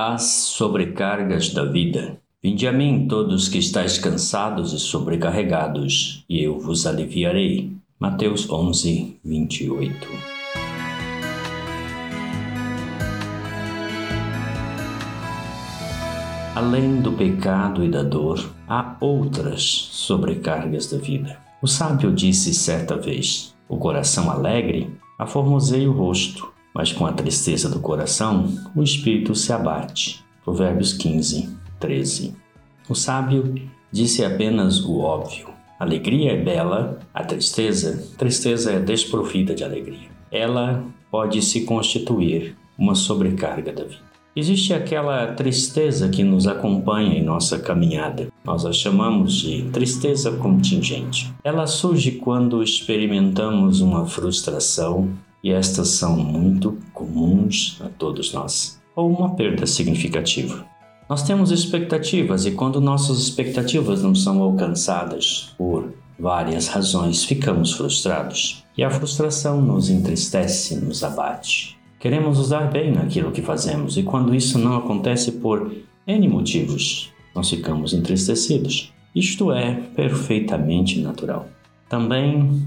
As sobrecargas da vida. Vinde a mim todos que estáis cansados e sobrecarregados, e eu vos aliviarei. Mateus 11, 28. Além do pecado e da dor, há outras sobrecargas da vida. O sábio disse certa vez: O coração alegre aformoseia o rosto, mas com a tristeza do coração o espírito se abate. Provérbios 15, 13. O sábio disse apenas o óbvio. Alegria é bela, a tristeza, tristeza é desprovida de alegria. Ela pode se constituir uma sobrecarga da vida. Existe aquela tristeza que nos acompanha em nossa caminhada. Nós a chamamos de tristeza contingente. Ela surge quando experimentamos uma frustração, e estas são muito comuns a todos nós, ou uma perda significativa. Nós temos expectativas e quando nossas expectativas não são alcançadas por várias razões, ficamos frustrados. E a frustração nos entristece, nos abate. Queremos usar bem naquilo que fazemos e quando isso não acontece por N motivos, nós ficamos entristecidos. Isto é perfeitamente natural. Também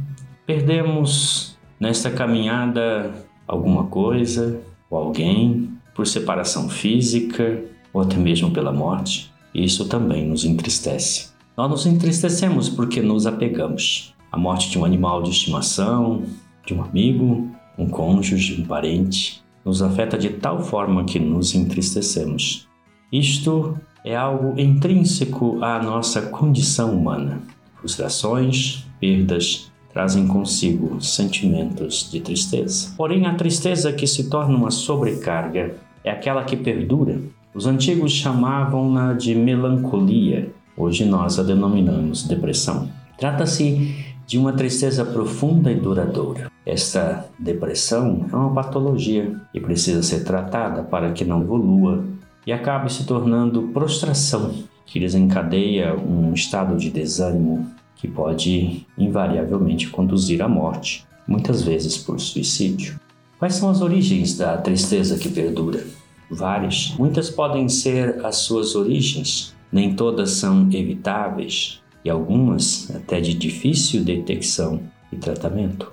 perdemos nesta caminhada alguma coisa ou alguém por separação física ou até mesmo pela morte, isso também nos entristece. Nós nos entristecemos porque nos apegamos à morte de um animal de estimação, de um amigo, um cônjuge, um parente, nos afeta de tal forma que nos entristecemos. Isto é algo intrínseco à nossa condição humana. Frustrações, perdas, trazem consigo sentimentos de tristeza. Porém, a tristeza que se torna uma sobrecarga é aquela que perdura. Os antigos chamavam-na de melancolia, hoje nós a denominamos depressão. Trata-se de uma tristeza profunda e duradoura. Esta depressão é uma patologia e precisa ser tratada para que não evolua e acabe se tornando prostração, que desencadeia um estado de desânimo, que pode invariavelmente conduzir à morte, muitas vezes por suicídio. Quais são as origens da tristeza que perdura? Várias. Muitas podem ser as suas origens, nem todas são evitáveis e algumas até de difícil detecção e tratamento.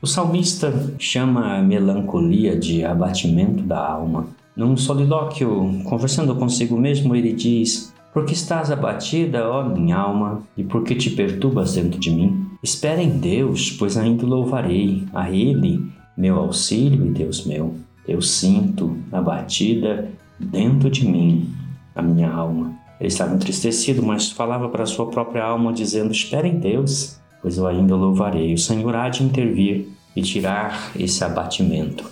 O salmista chama a melancolia de abatimento da alma. Num solilóquio, conversando consigo mesmo, ele diz: porque estás abatida, ó minha alma, e porque te perturbas dentro de mim? Espera em Deus, pois ainda louvarei, a Ele, meu auxílio e Deus meu. Eu sinto abatida dentro de mim a minha alma. Ele estava entristecido, mas falava para sua própria alma, dizendo: Espera em Deus, pois eu ainda louvarei. O Senhor há de intervir e tirar esse abatimento.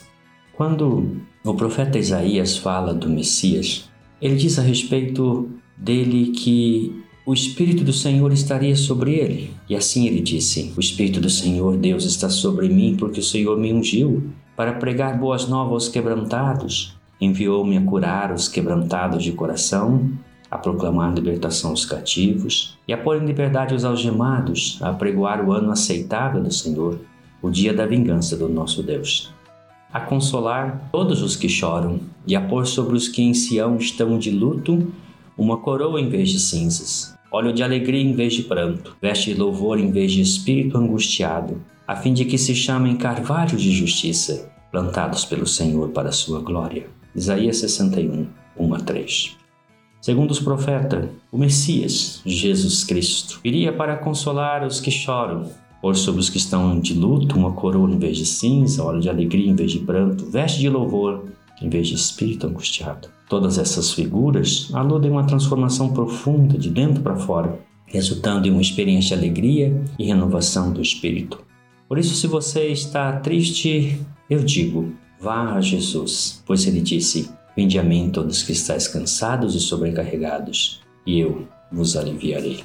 Quando o profeta Isaías fala do Messias, ele diz a respeito dele que o Espírito do Senhor estaria sobre ele. E assim ele disse: O Espírito do Senhor Deus está sobre mim, porque o Senhor me ungiu para pregar boas novas aos quebrantados. Enviou-me a curar os quebrantados de coração, a proclamar libertação aos cativos e a pôr em liberdade os algemados, a pregoar o ano aceitável do Senhor, o dia da vingança do nosso Deus. A consolar todos os que choram e a pôr sobre os que em Sião estão de luto uma coroa em vez de cinzas, óleo de alegria em vez de pranto, veste de louvor em vez de espírito angustiado, a fim de que se chamem carvalhos de justiça, plantados pelo Senhor para a sua glória. Isaías 61, 1 a 3. Segundo os profetas, o Messias, Jesus Cristo, viria para consolar os que choram, pôr sobre os que estão de luto uma coroa em vez de cinza, óleo de alegria em vez de pranto, veste de louvor em vez de espírito angustiado. Todas essas figuras aludem a uma transformação profunda de dentro para fora, resultando em uma experiência de alegria e renovação do espírito. Por isso, se você está triste, eu digo: vá a Jesus, pois ele disse: Vinde a mim todos que estáis cansados e sobrecarregados, e eu vos aliviarei.